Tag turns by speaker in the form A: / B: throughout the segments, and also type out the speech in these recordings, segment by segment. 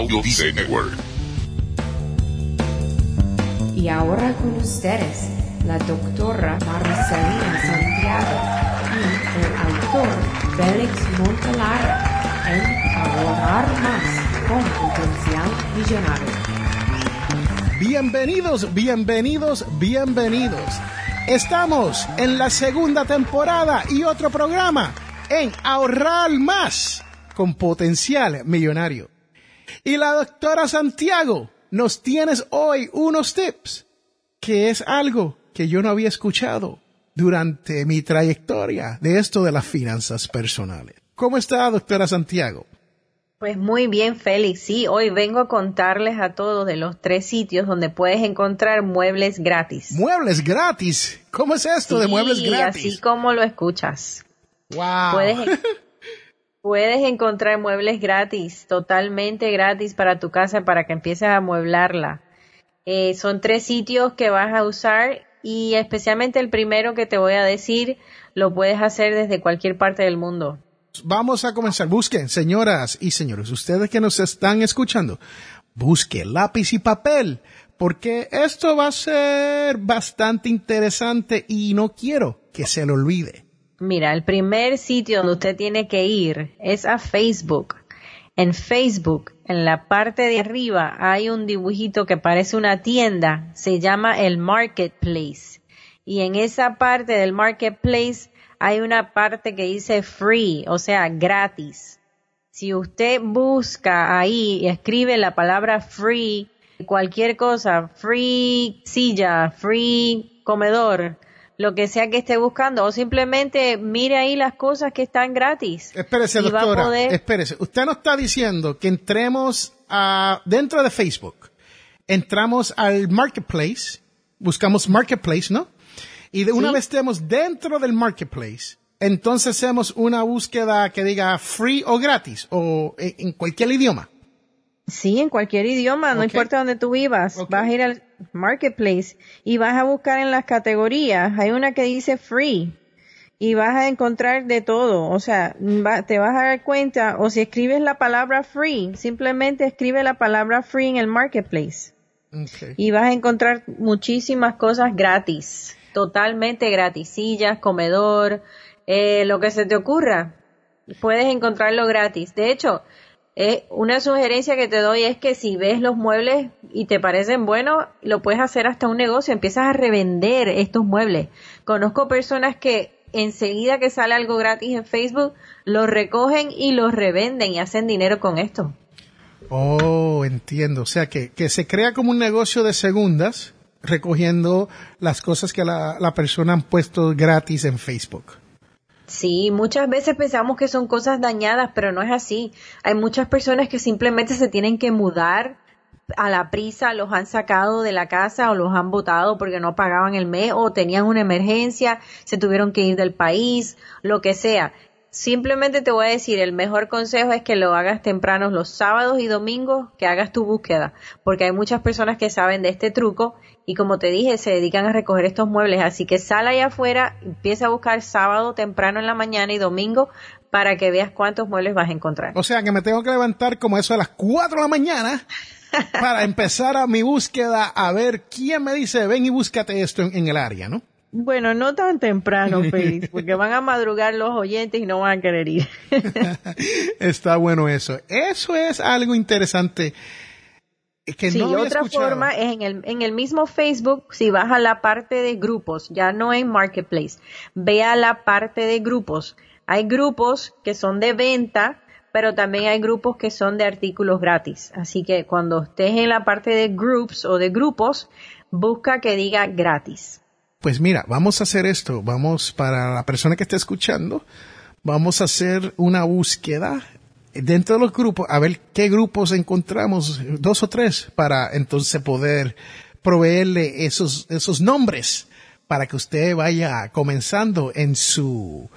A: Audio Dice Network.
B: Y ahora con ustedes, la doctora Marcelina Santiago y el autor Félix Montelara en Ahorrar Más con Potencial Millonario.
C: Bienvenidos, bienvenidos, bienvenidos. Estamos en la segunda temporada y otro programa en Ahorrar Más con Potencial Millonario. Y la doctora Santiago nos tienes hoy unos tips, que es algo que yo no había escuchado durante mi trayectoria de esto de las finanzas personales. ¿Cómo está, doctora Santiago?
D: Pues muy bien, Félix. Sí, hoy vengo a contarles a todos de los tres sitios donde puedes encontrar muebles gratis.
C: ¿Muebles gratis? ¿Cómo es esto de muebles gratis?
D: Así como lo escuchas.
C: Wow.
D: Puedes, puedes encontrar muebles gratis, totalmente gratis para tu casa, para que empieces a amueblarla. Eh, son tres sitios que vas a usar y especialmente el primero que te voy a decir lo puedes hacer desde cualquier parte del mundo.
C: Vamos a comenzar. Busquen, señoras y señores, ustedes que nos están escuchando, busquen lápiz y papel, porque esto va a ser bastante interesante y no quiero que se lo olvide.
D: Mira, el primer sitio donde usted tiene que ir es a Facebook. En Facebook, en la parte de arriba, hay un dibujito que parece una tienda, se llama el Marketplace. Y en esa parte del Marketplace hay una parte que dice free, o sea, gratis. Si usted busca ahí y escribe la palabra free, cualquier cosa, free silla, free comedor, lo que sea que esté buscando, o simplemente mire ahí las cosas que están gratis.
C: Espérese, doctora,
D: poder-
C: espérese. Usted no está diciendo que entremos a, dentro de Facebook, entramos al Marketplace, buscamos Marketplace, ¿no? Y de una
D: Sí.
C: vez estemos dentro del Marketplace, entonces hacemos una búsqueda que diga free o gratis, o en, cualquier idioma.
D: Sí, en cualquier idioma, no importa donde tú vivas, vas a ir al marketplace y vas a buscar en las categorías. Hay una que dice free y vas a encontrar de todo. O sea, va- te vas a dar cuenta, o si escribes la palabra free, simplemente escribe la palabra free en el marketplace
C: Okay.
D: y vas a encontrar muchísimas cosas gratis, totalmente gratis, sillas, comedor, eh, lo que se te ocurra, puedes encontrarlo gratis. De hecho, eh, una sugerencia que te doy es que si ves los muebles y te parecen buenos, lo puedes hacer hasta un negocio, empiezas a revender estos muebles. Conozco personas que enseguida que sale algo gratis en Facebook, los recogen y los revenden y hacen dinero con esto.
C: Oh, entiendo. O sea, que, que se crea como un negocio de segundas, recogiendo las cosas que la, la persona han puesto gratis en Facebook.
D: Sí, muchas veces pensamos que son cosas dañadas, pero no es así. Hay muchas personas que simplemente se tienen que mudar a la prisa, los han sacado de la casa o los han botado porque no pagaban el mes o tenían una emergencia, se tuvieron que ir del país, lo que sea. Simplemente te voy a decir, el mejor consejo es que lo hagas temprano los sábados y domingos, que hagas tu búsqueda, porque hay muchas personas que saben de este truco y como te dije, se dedican a recoger estos muebles, así que sal allá afuera, empieza a buscar sábado temprano en la mañana y domingo para que veas cuántos muebles vas a encontrar.
C: O sea, que me tengo que levantar como eso a las 4 de la mañana para empezar a mi búsqueda a ver quién me dice, ven y búscate esto en, en el área, ¿no?
D: Bueno, no tan temprano, Félix, porque van a madrugar los oyentes y no van a querer ir.
C: Está bueno eso. Eso es algo interesante que
D: sí,
C: no
D: otra
C: escuchado.
D: forma es en el, en el mismo Facebook, si vas a la parte de grupos, ya no en Marketplace, ve a la parte de grupos. Hay grupos que son de venta, pero también hay grupos que son de artículos gratis. Así que cuando estés en la parte de groups o de grupos, busca que diga gratis.
C: Pues mira, vamos a hacer esto. Vamos para la persona que está escuchando, vamos a hacer una búsqueda dentro de los grupos, a ver qué grupos encontramos, dos o tres, para entonces poder proveerle esos, esos nombres para que usted vaya comenzando en su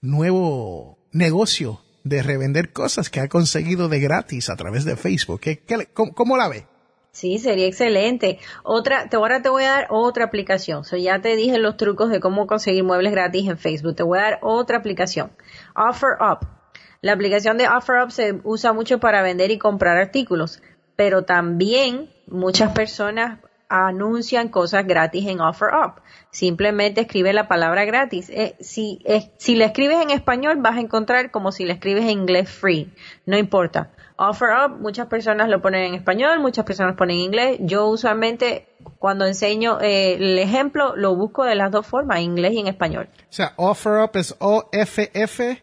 C: nuevo negocio de revender cosas que ha conseguido de gratis a través de Facebook. ¿Qué, cómo, cómo la ve?
D: Sí, sería excelente. Otra, te, ahora te voy a dar otra aplicación. So, ya te dije los trucos de cómo conseguir muebles gratis en Facebook. Te voy a dar otra aplicación. OfferUp. La aplicación de OfferUp se usa mucho para vender y comprar artículos, pero también muchas personas anuncian cosas gratis en OfferUp. Simplemente escribe la palabra gratis. Eh, si, eh, la escribes en español vas a encontrar como si la escribes en inglés free. No importa. OfferUp, muchas personas lo ponen en español, muchas personas ponen en inglés. Yo usualmente cuando enseño eh, el ejemplo lo busco de las dos formas, en inglés y en español.
C: O sea, OfferUp es O-F-F-E-R,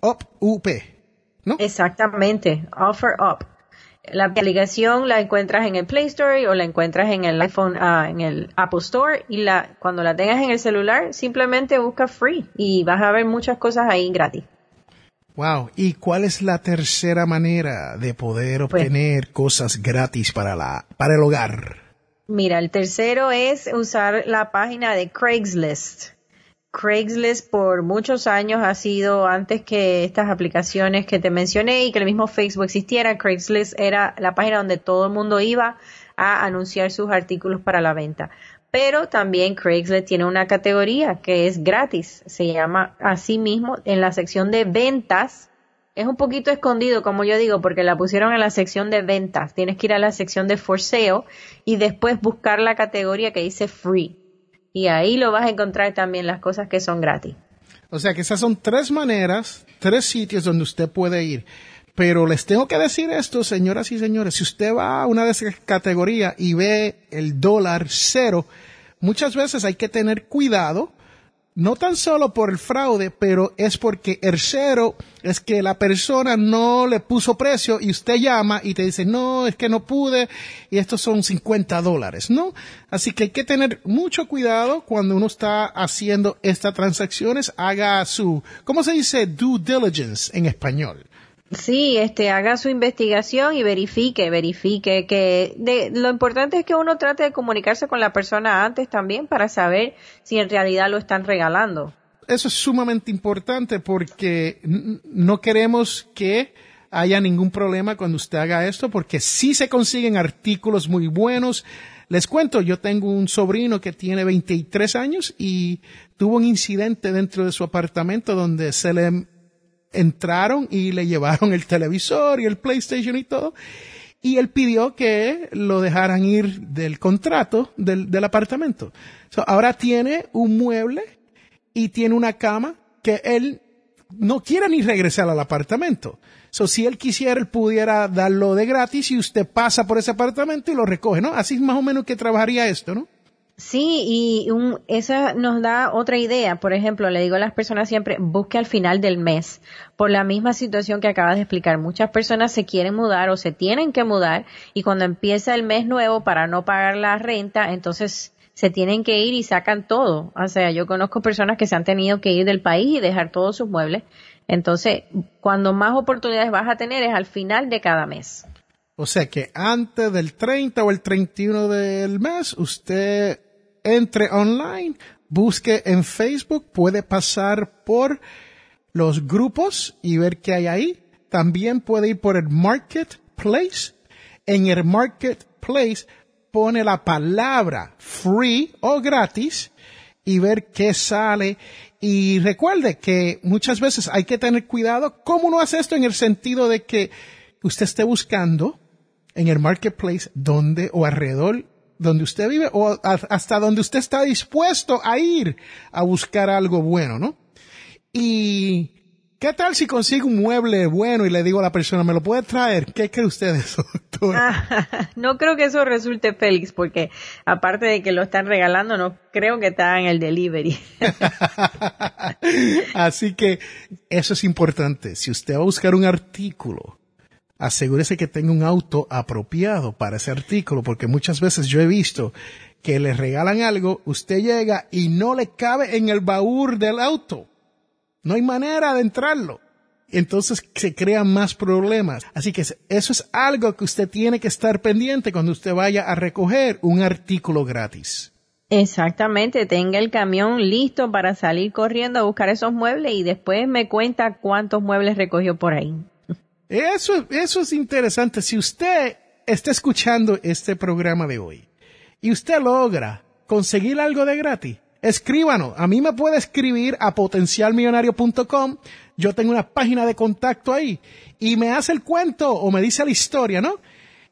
C: Up-U-P, ¿no?
D: Exactamente, OfferUp. La aplicación la encuentras en el Play Store o la encuentras en el iPhone, ah, en el Apple Store y la, cuando la tengas en el celular simplemente busca free y vas a ver muchas cosas ahí gratis.
C: Wow. ¿Y cuál es la tercera manera de poder
D: Pues
C: obtener cosas gratis para la para el hogar?
D: Mira, el tercero es usar la página de Craigslist. Craigslist por muchos años ha sido antes que estas aplicaciones que te mencioné y que el mismo Facebook existiera. Craigslist era la página donde todo el mundo iba a anunciar sus artículos para la venta. Pero también Craigslist tiene una categoría que es gratis. Se llama así mismo en la sección de ventas. Es un poquito escondido, como yo digo, porque la pusieron en la sección de ventas. Tienes que ir a la sección de for sale y después buscar la categoría que dice free. Y ahí lo vas a encontrar también las cosas que son gratis.
C: O sea que esas son tres maneras, tres sitios donde usted puede ir. Pero les tengo que decir esto, señoras y señores, si usted va a una de esas categorías y ve el dólar cero, muchas veces hay que tener cuidado, no tan solo por el fraude, pero es porque el cero es que la persona no le puso precio y usted llama y te dice, no, es que no pude y estos son 50 dólares, ¿no? Así que hay que tener mucho cuidado cuando uno está haciendo estas transacciones, haga su, ¿cómo se dice? Due diligence en español.
D: Sí, este, haga su investigación y verifique, verifique que de, lo importante es que uno trate de comunicarse con la persona antes también para saber si en realidad lo están regalando.
C: Eso es sumamente importante porque no queremos que haya ningún problema cuando usted haga esto porque sí se consiguen artículos muy buenos. Les cuento, yo tengo un sobrino que tiene 23 años y tuvo un incidente dentro de su apartamento donde se le entraron y le llevaron el televisor y el PlayStation y todo. Y él pidió que lo dejaran ir del contrato del, del apartamento. So, ahora tiene un mueble y tiene una cama que él no quiere ni regresar al apartamento. So, si él quisiera, él pudiera darlo de gratis y usted pasa por ese apartamento y lo recoge, ¿no? Así es más o menos que trabajaría esto, ¿no?
D: Sí, y un, esa nos da otra idea. Por ejemplo, le digo a las personas siempre, busque al final del mes. Por la misma situación que acabas de explicar, muchas personas se quieren mudar o se tienen que mudar y cuando empieza el mes nuevo para no pagar la renta, entonces se tienen que ir y sacan todo. O sea, yo conozco personas que se han tenido que ir del país y dejar todos sus muebles. Entonces, cuando más oportunidades vas a tener es al final de cada mes.
C: O sea que antes del 30 o el 31 del mes, usted entre online, busque en Facebook, puede pasar por los grupos y ver qué hay ahí. También puede ir por el marketplace. En el marketplace pone la palabra free o gratis y ver qué sale. Y recuerde que muchas veces hay que tener cuidado cómo uno hace esto en el sentido de que usted esté buscando en el marketplace donde o alrededor donde usted vive o hasta donde usted está dispuesto a ir a buscar algo bueno, ¿no? Y ¿qué tal si consigo un mueble bueno y le digo a la persona, ¿me lo puede traer? ¿Qué cree usted de eso, doctora?
D: no creo que eso resulte feliz porque aparte de que lo están regalando, no creo que está en el delivery.
C: Así que eso es importante. Si usted va a buscar un artículo, asegúrese que tenga un auto apropiado para ese artículo, porque muchas veces yo he visto que le regalan algo, usted llega y no le cabe en el baúl del auto. No hay manera de entrarlo. Entonces se crean más problemas. Así que eso es algo que usted tiene que estar pendiente cuando usted vaya a recoger un artículo gratis.
D: Exactamente, tenga el camión listo para salir corriendo a buscar esos muebles y después me cuenta cuántos muebles recogió por ahí.
C: Eso, eso es interesante. Si usted está escuchando este programa de hoy y usted logra conseguir algo de gratis, escríbanos. A mí me puede escribir a potencialmillonario.com. Yo tengo una página de contacto ahí. Y me hace el cuento o me dice la historia, ¿no?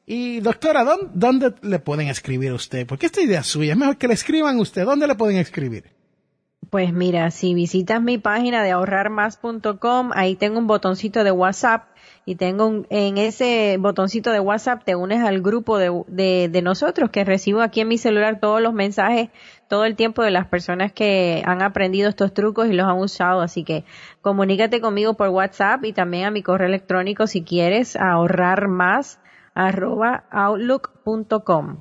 C: Y doctora, ¿dónde, ¿dónde, le pueden escribir a usted? Porque esta idea es suya. Es mejor que le escriban a usted. ¿Dónde le pueden escribir?
D: Pues mira, si visitas mi página de ahorrarmás.com, ahí tengo un botoncito de WhatsApp y tengo en ese botoncito de WhatsApp te unes al grupo de, de, de, nosotros que recibo aquí en mi celular todos los mensajes todo el tiempo de las personas que han aprendido estos trucos y los han usado. Así que comunícate conmigo por WhatsApp y también a mi correo electrónico si quieres ahorrar más arroba outlook.com.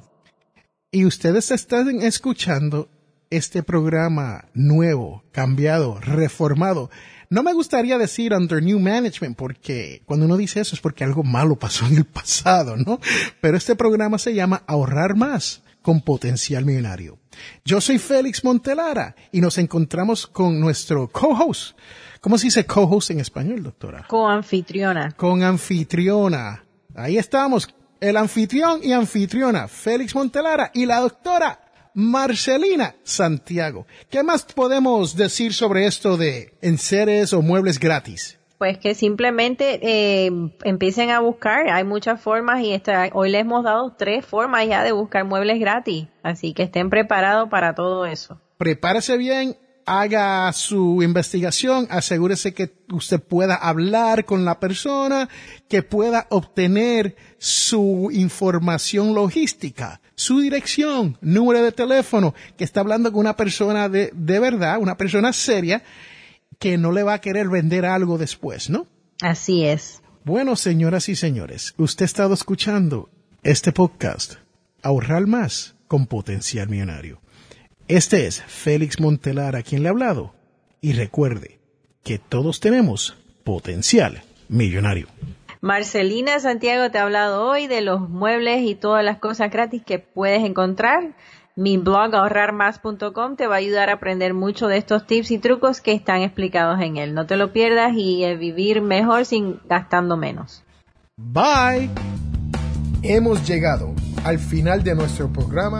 C: Y ustedes están escuchando este programa nuevo, cambiado, reformado. No me gustaría decir under new management porque cuando uno dice eso es porque algo malo pasó en el pasado, ¿no? Pero este programa se llama Ahorrar más con potencial millonario. Yo soy Félix Montelara y nos encontramos con nuestro co-host. ¿Cómo se dice co-host en español, doctora?
D: Co-anfitriona.
C: Con anfitriona. Ahí estamos, el anfitrión y anfitriona, Félix Montelara y la doctora Marcelina Santiago. ¿Qué más podemos decir sobre esto de enseres o muebles gratis?
D: Pues que simplemente eh, empiecen a buscar. Hay muchas formas y esta, hoy les hemos dado tres formas ya de buscar muebles gratis. Así que estén preparados para todo eso.
C: Prepárese bien, haga su investigación, asegúrese que usted pueda hablar con la persona, que pueda obtener su información logística, su dirección, número de teléfono, que está hablando con una persona de, de verdad, una persona seria, que no le va a querer vender algo después, ¿no?
D: Así es.
C: Bueno, señoras y señores, usted ha estado escuchando este podcast, Ahorrar más con potencial millonario. Este es Félix Montelar a quien le ha hablado. Y recuerde que todos tenemos potencial millonario.
D: Marcelina Santiago te ha hablado hoy de los muebles y todas las cosas gratis que puedes encontrar. Mi blog ahorrarmás.com te va a ayudar a aprender mucho de estos tips y trucos que están explicados en él. No te lo pierdas y vivir mejor sin gastando menos.
C: Bye. Hemos llegado al final de nuestro programa